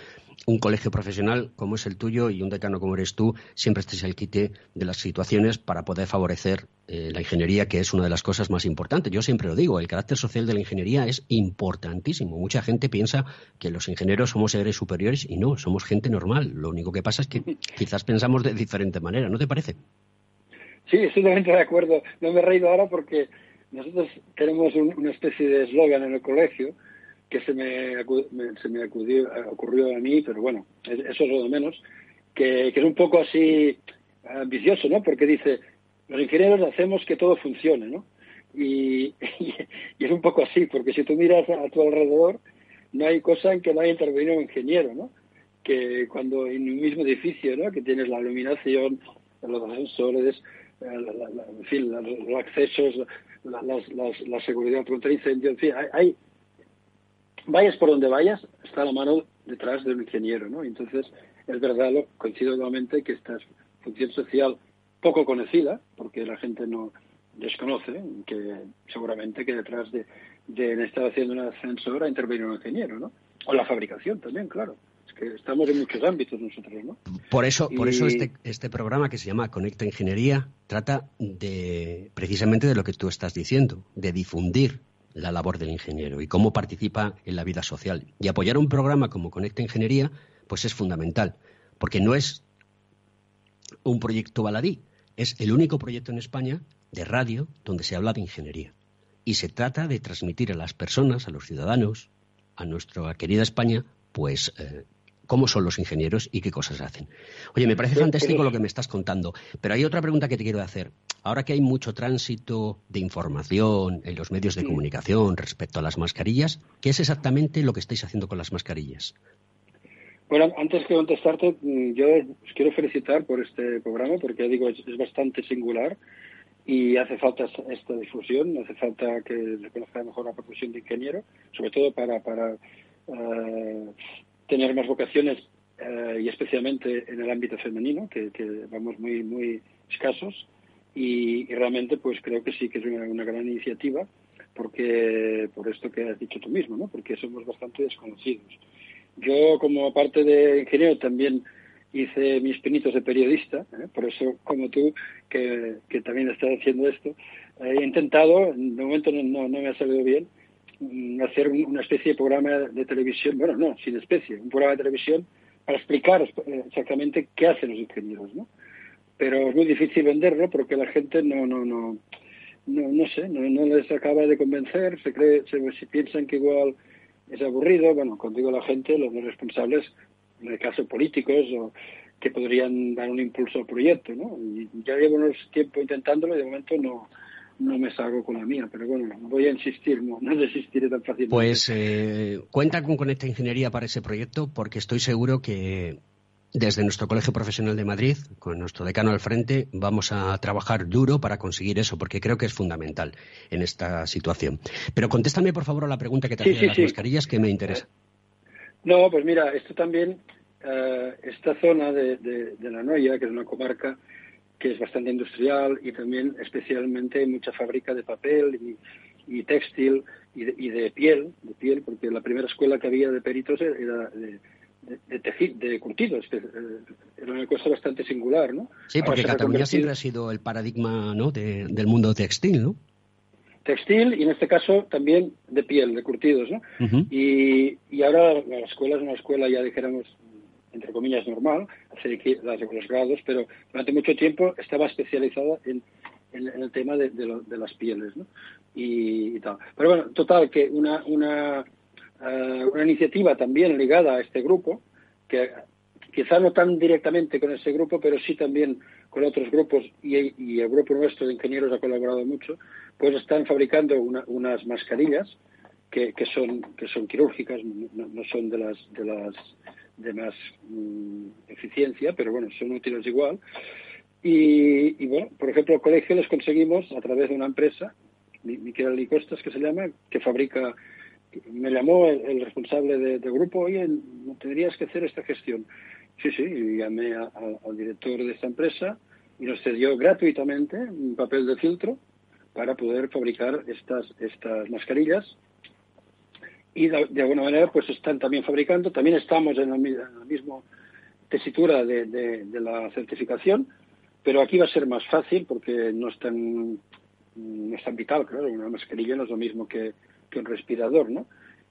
un colegio profesional como es el tuyo y un decano como eres tú, siempre estés al quite de las situaciones para poder favorecer eh, la ingeniería, que es una de las cosas más importantes. Yo siempre lo digo, el carácter social de la ingeniería es importantísimo. Mucha gente piensa que los ingenieros somos seres superiores y no, somos gente normal. Lo único que pasa es que quizás pensamos de diferente manera, ¿no te parece? Sí, estoy totalmente de acuerdo. No me he reído ahora porque nosotros tenemos una especie de eslogan en el colegio que se me, se me ocurrió a mí, pero bueno, eso es lo de menos, que, es un poco así ambicioso, ¿no? Porque dice, los ingenieros hacemos que todo funcione, ¿no? Y, y, es un poco así, porque si tú miras a, tu alrededor, no hay cosa en que no haya intervenido un ingeniero, ¿no? Que cuando en un mismo edificio, ¿no? Que tienes la iluminación, los ascensores, en fin, los accesos, la, seguridad contra incendio, en fin, hay, vayas por donde vayas, está la mano detrás del ingeniero, ¿no? Entonces, es verdad, lo, coincido nuevamente que esta función social poco conocida, porque la gente no desconoce, que seguramente que detrás de, de estar haciendo un ascensor ha intervenido un ingeniero, ¿no? O la fabricación también, claro estamos en muchos ámbitos nosotros, ¿no? Por eso, por eso este, este programa que se llama Conecta Ingeniería trata de precisamente de lo que tú estás diciendo, de difundir la labor del ingeniero y cómo participa en la vida social. Y apoyar un programa como Conecta Ingeniería, pues es fundamental, porque no es un proyecto baladí, es el único proyecto en España de radio donde se habla de ingeniería. Y se trata de transmitir a las personas, a los ciudadanos, a nuestra querida España, pues eh, cómo son los ingenieros y qué cosas hacen. Oye, me parece fantástico lo que me estás contando, pero hay otra pregunta que te quiero hacer. Ahora que hay mucho tránsito de información en los medios de comunicación respecto a las mascarillas, ¿qué es exactamente lo que estáis haciendo con las mascarillas? Bueno, antes que contestarte, mm, yo os quiero felicitar por este programa porque, digo, es, bastante singular y hace falta esta difusión, hace falta que se conozca mejor la profesión de ingeniero, sobre todo para, para eh, tener más vocaciones eh, y especialmente en el ámbito femenino, que, vamos muy, muy escasos. Y, realmente, pues creo que sí que es una, gran iniciativa, porque por esto que has dicho tú mismo, ¿no? porque somos bastante desconocidos. Yo, como parte de ingeniero, también hice mis pinitos de periodista, ¿eh? por eso, como tú, que, también estás haciendo esto, he intentado, de momento no, no, me ha salido bien, hacer una especie de programa de televisión, bueno, no, sin especie, un programa de televisión para explicar eh, exactamente qué hacen los ingenieros, ¿no? Pero es muy difícil venderlo porque la gente no, no, no, no, no sé, no, les acaba de convencer, se cree, se, piensan que igual es aburrido, bueno, contigo la gente, los responsables, en el caso políticos, o que podrían dar un impulso al proyecto, ¿no? Y ya llevo unos tiempo intentándolo y de momento no, no me salgo con la mía, pero bueno, voy a insistir, no, no desistiré tan fácilmente. Pues eh, cuenta con Conecta Ingeniería para ese proyecto porque estoy seguro que desde nuestro Colegio Profesional de Madrid, con nuestro decano al frente, vamos a trabajar duro para conseguir eso, porque creo que es fundamental en esta situación. Pero contéstame, por favor, a la pregunta que te hacía de las mascarillas, que me interesa. No, pues mira, esto también, eh, esta zona de, de, la Noya, que es una comarca que es bastante industrial y también especialmente mucha fábrica de papel y, textil y de, y de, piel, de piel, porque la primera escuela que había de peritos era de, de, de curtidos, eh, era una cosa bastante singular, ¿no? Sí, porque Cataluña siempre ha sido el paradigma ¿no? del mundo textil, ¿no? Textil y en este caso también de piel, de curtidos, ¿no? y, y ahora la escuela es una escuela ya dijéramos entre comillas normal, hacer los grados, pero durante mucho tiempo estaba especializada en, el tema de, las pieles, ¿no? Y, y, tal. Pero bueno, total que una, una eh, una iniciativa también ligada a este grupo, que quizá no tan directamente con ese grupo, pero sí también con otros grupos y, el grupo nuestro de ingenieros ha colaborado mucho, pues están fabricando unas mascarillas que, son quirúrgicas, no, son de las de las de más mm, eficiencia, pero bueno, son útiles igual. Y, bueno, por ejemplo, el colegio les conseguimos a través de una empresa, Miquel Licostas que se llama, que fabrica me llamó el, responsable del de grupo, oye, tendrías que hacer esta gestión. Sí, sí, y llamé al director de esta empresa y nos cedió gratuitamente un papel de filtro para poder fabricar estas, estas mascarillas. Y de, alguna manera, pues están también fabricando. También estamos en la, misma tesitura de, de, la certificación, pero aquí va a ser más fácil porque no es tan, no es tan vital, claro. Una mascarilla no es lo mismo que, que un respirador, ¿no?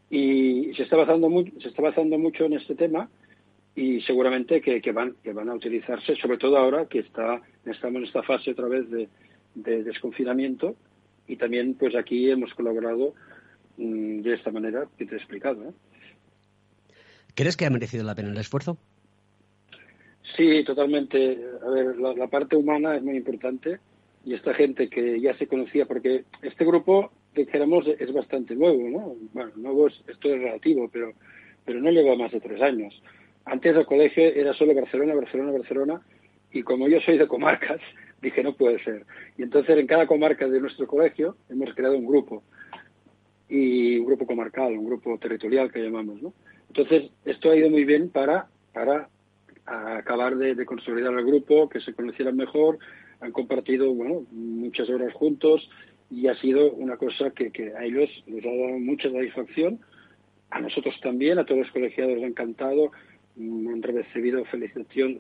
Y se está basando mucho, se está basando mucho en este tema y seguramente que, van que van a utilizarse, sobre todo ahora que está estamos en esta fase otra vez de, desconfinamiento y también pues aquí hemos colaborado de esta manera que te he explicado. ¿eh? ¿Crees que ha merecido la pena el esfuerzo? Sí, totalmente. A ver, la, parte humana es muy importante y esta gente que ya se conocía, porque este grupo dijéramos, es bastante nuevo, ¿no? Bueno, nuevo es, esto es relativo, pero, pero no lleva más de tres años. Antes del colegio era solo Barcelona, Barcelona, Barcelona, y como yo soy de comarcas, dije, no puede ser. Y entonces en cada comarca de nuestro colegio hemos creado un grupo, y un grupo comarcal, un grupo territorial que llamamos, ¿no? Entonces, esto ha ido muy bien para, para acabar de, consolidar el grupo, que se conocieran mejor, han compartido, bueno, muchas horas juntos, y ha sido una cosa que, a ellos les ha dado mucha satisfacción, a nosotros también, a todos los colegiados les ha encantado, mm, han recibido felicitación,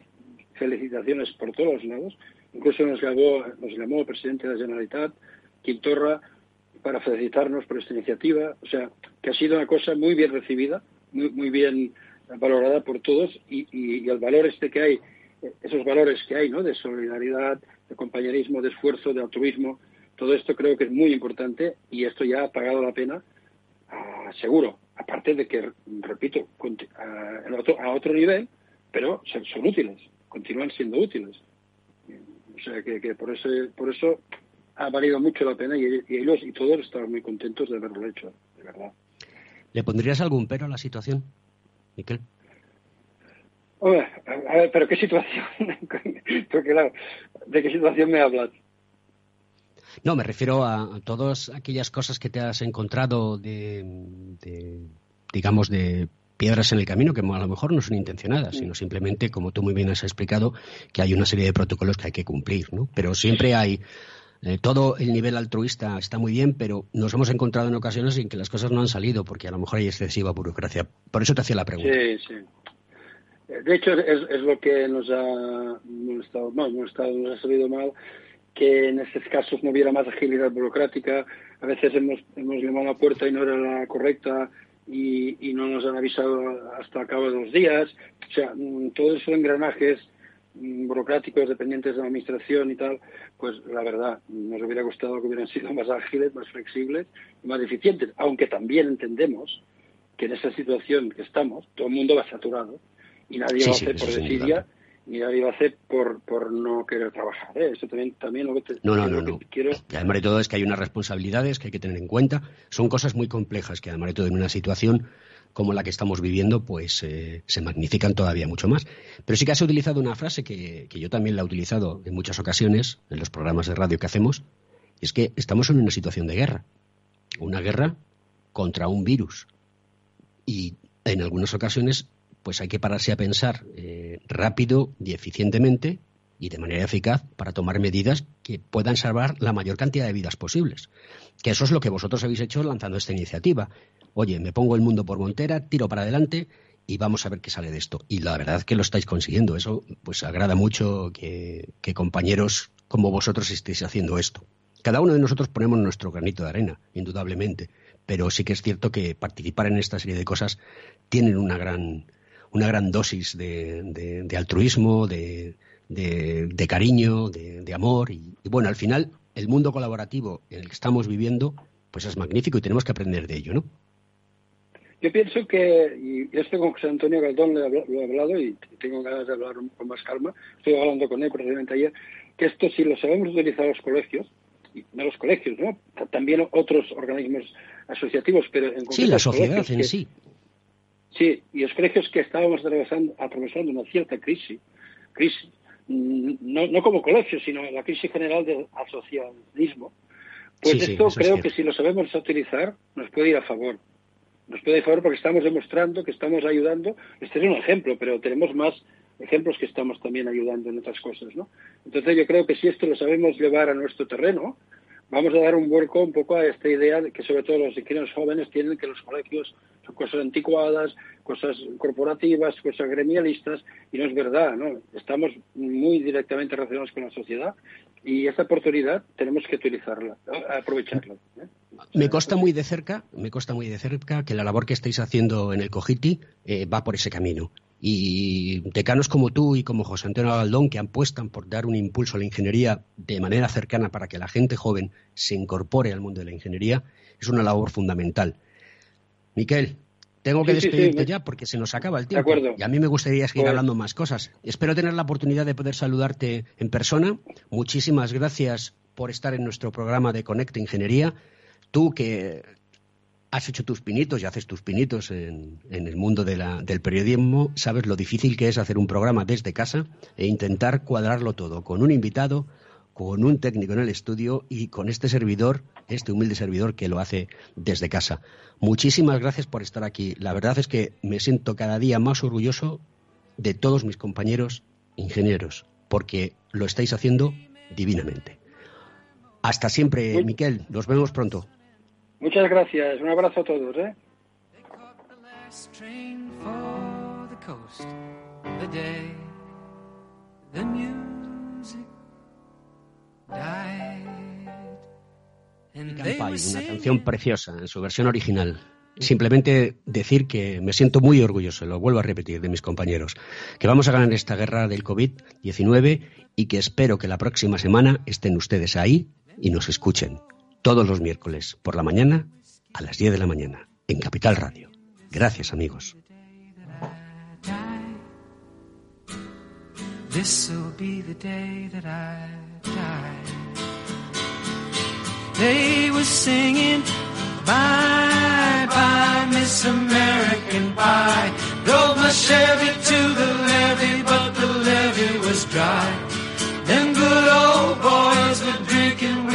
felicitaciones por todos los lados, incluso nos llamó, nos llamó el presidente de la Generalitat, Quintorra, para felicitarnos por esta iniciativa, o sea, que ha sido una cosa muy bien recibida, muy, muy bien valorada por todos y, y, el valor este que hay, esos valores que hay, ¿no? De solidaridad, de compañerismo, de esfuerzo, de altruismo, todo esto creo que es muy importante y esto ya ha pagado la pena, ah, seguro. Aparte de que, repito, a, otro, nivel, pero son, útiles, continúan siendo útiles. O sea que, por, ese, por eso ha valido mucho la pena y, ellos y todos están muy contentos de haberlo hecho, de verdad. ¿Le pondrías algún pero a la situación, Miquel? a ver, pero ¿qué situación? Porque claro, ¿de qué situación me hablas? No, me refiero a, todas aquellas cosas que te has encontrado de, digamos, de piedras en el camino que a lo mejor no son intencionadas, sino simplemente, como tú muy bien has explicado, que hay una serie de protocolos que hay que cumplir, ¿no? Pero siempre hay eh, todo el nivel altruista está muy bien, pero nos hemos encontrado en ocasiones en que las cosas no han salido porque a lo mejor hay excesiva burocracia. Por eso te hacía la pregunta. Sí, sí. De hecho, es, lo que nos ha, nos ha salido mal que en estos casos no hubiera más agilidad burocrática. A veces hemos, hemos llamado a la puerta y no era la correcta y, no nos han avisado hasta el cabo de los días. O sea, mm, todos esos engranajes burocráticos dependientes de la administración y tal, pues la verdad, nos hubiera gustado que hubieran sido más ágiles, más flexibles y más eficientes, aunque también entendemos que en esa situación que estamos, todo el mundo va saturado y nadie va a hacer por desidia ni nadie va a hacer por, por no querer trabajar. ¿eh? Eso también, también lo que te, no, no, no, no. quiero... Además de todo es que hay unas responsabilidades que hay que tener en cuenta. Son cosas muy complejas que además de todo en una situación como la que estamos viviendo, pues eh, se magnifican todavía mucho más. Pero sí que has utilizado una frase que, yo también la he utilizado en muchas ocasiones en los programas de radio que hacemos, y es que estamos en una situación de guerra. Una guerra contra un virus. Y en algunas ocasiones pues hay que pararse a pensar eh, rápido y eficientemente y de manera eficaz para tomar medidas que puedan salvar la mayor cantidad de vidas posibles. Que eso es lo que vosotros habéis hecho lanzando esta iniciativa. Oye, me pongo el mundo por montera, tiro para adelante y vamos a ver qué sale de esto. Y la verdad es que lo estáis consiguiendo. Eso pues agrada mucho que, compañeros como vosotros estéis haciendo esto. Cada uno de nosotros ponemos nuestro granito de arena, indudablemente, pero sí que es cierto que participar en esta serie de cosas tienen una gran, una gran dosis de, altruismo, de, cariño, de, amor. Y, bueno, al final, el mundo colaborativo en el que estamos viviendo, pues es magnífico y tenemos que aprender de ello, ¿no? Yo pienso que, y esto con José Antonio Galdón lo he hablado y tengo ganas de hablar con más calma, estoy hablando con él precisamente ayer, que esto si lo sabemos utilizar los colegios, no los colegios, ¿no? También otros organismos asociativos, pero en Sí, la sociedad en sí. Sí, y los colegios que estábamos atravesando, atravesando una cierta crisis, crisis mm, no, no como colegios, sino la crisis general del asocialismo, pues esto creo que si lo sabemos utilizar nos puede ir a favor. Nos puede favor porque estamos demostrando que estamos ayudando. Este es un ejemplo, pero tenemos más ejemplos que estamos también ayudando en otras cosas, ¿no? Entonces yo creo que si esto lo sabemos llevar a nuestro terreno, vamos a dar un vuelco un poco a esta idea de que sobre todo los inquilinos jóvenes tienen que los colegios son cosas anticuadas, cosas corporativas, cosas gremialistas, y no es verdad, ¿no? Estamos muy directamente relacionados con la sociedad y esta oportunidad tenemos que utilizarla, aprovecharla. ¿eh? Me consta muy de cerca, me consta muy de cerca que la labor que estáis haciendo en el Cogiti eh, va por ese camino. Y decanos como tú y como José Antonio Galdón, que apuestan por dar un impulso a la ingeniería de manera cercana para que la gente joven se incorpore al mundo de la ingeniería, es una labor fundamental. Miquel, tengo que despedirte ya porque se nos acaba el tiempo. Y a mí me gustaría seguir pues hablando más cosas. Espero tener la oportunidad de poder saludarte en persona. Muchísimas gracias por estar en nuestro programa de Conecta Ingeniería. Tú que has hecho tus pinitos y haces tus pinitos en, el mundo del periodismo, sabes lo difícil que es hacer un programa desde casa e intentar cuadrarlo todo con un invitado, con un técnico en el estudio y con este servidor, este humilde servidor que lo hace desde casa. Muchísimas gracias por estar aquí. La verdad es que me siento cada día más orgulloso de todos mis compañeros ingenieros, porque lo estáis haciendo divinamente. Hasta siempre, Miquel. Nos vemos pronto. Muchas gracias. Un abrazo a todos. ¿eh? una canción preciosa en su versión original. Simplemente decir que me siento muy orgulloso, lo vuelvo a repetir, de mis compañeros, que vamos a ganar esta guerra del COVID-19 y que espero que la próxima semana estén ustedes ahí y nos escuchen todos los miércoles por la mañana a las 10 de la mañana en Capital Radio. Gracias amigos. They were singing, Bye, bye, Miss American Pie. Drove my Chevy to the levee, but the levee was dry.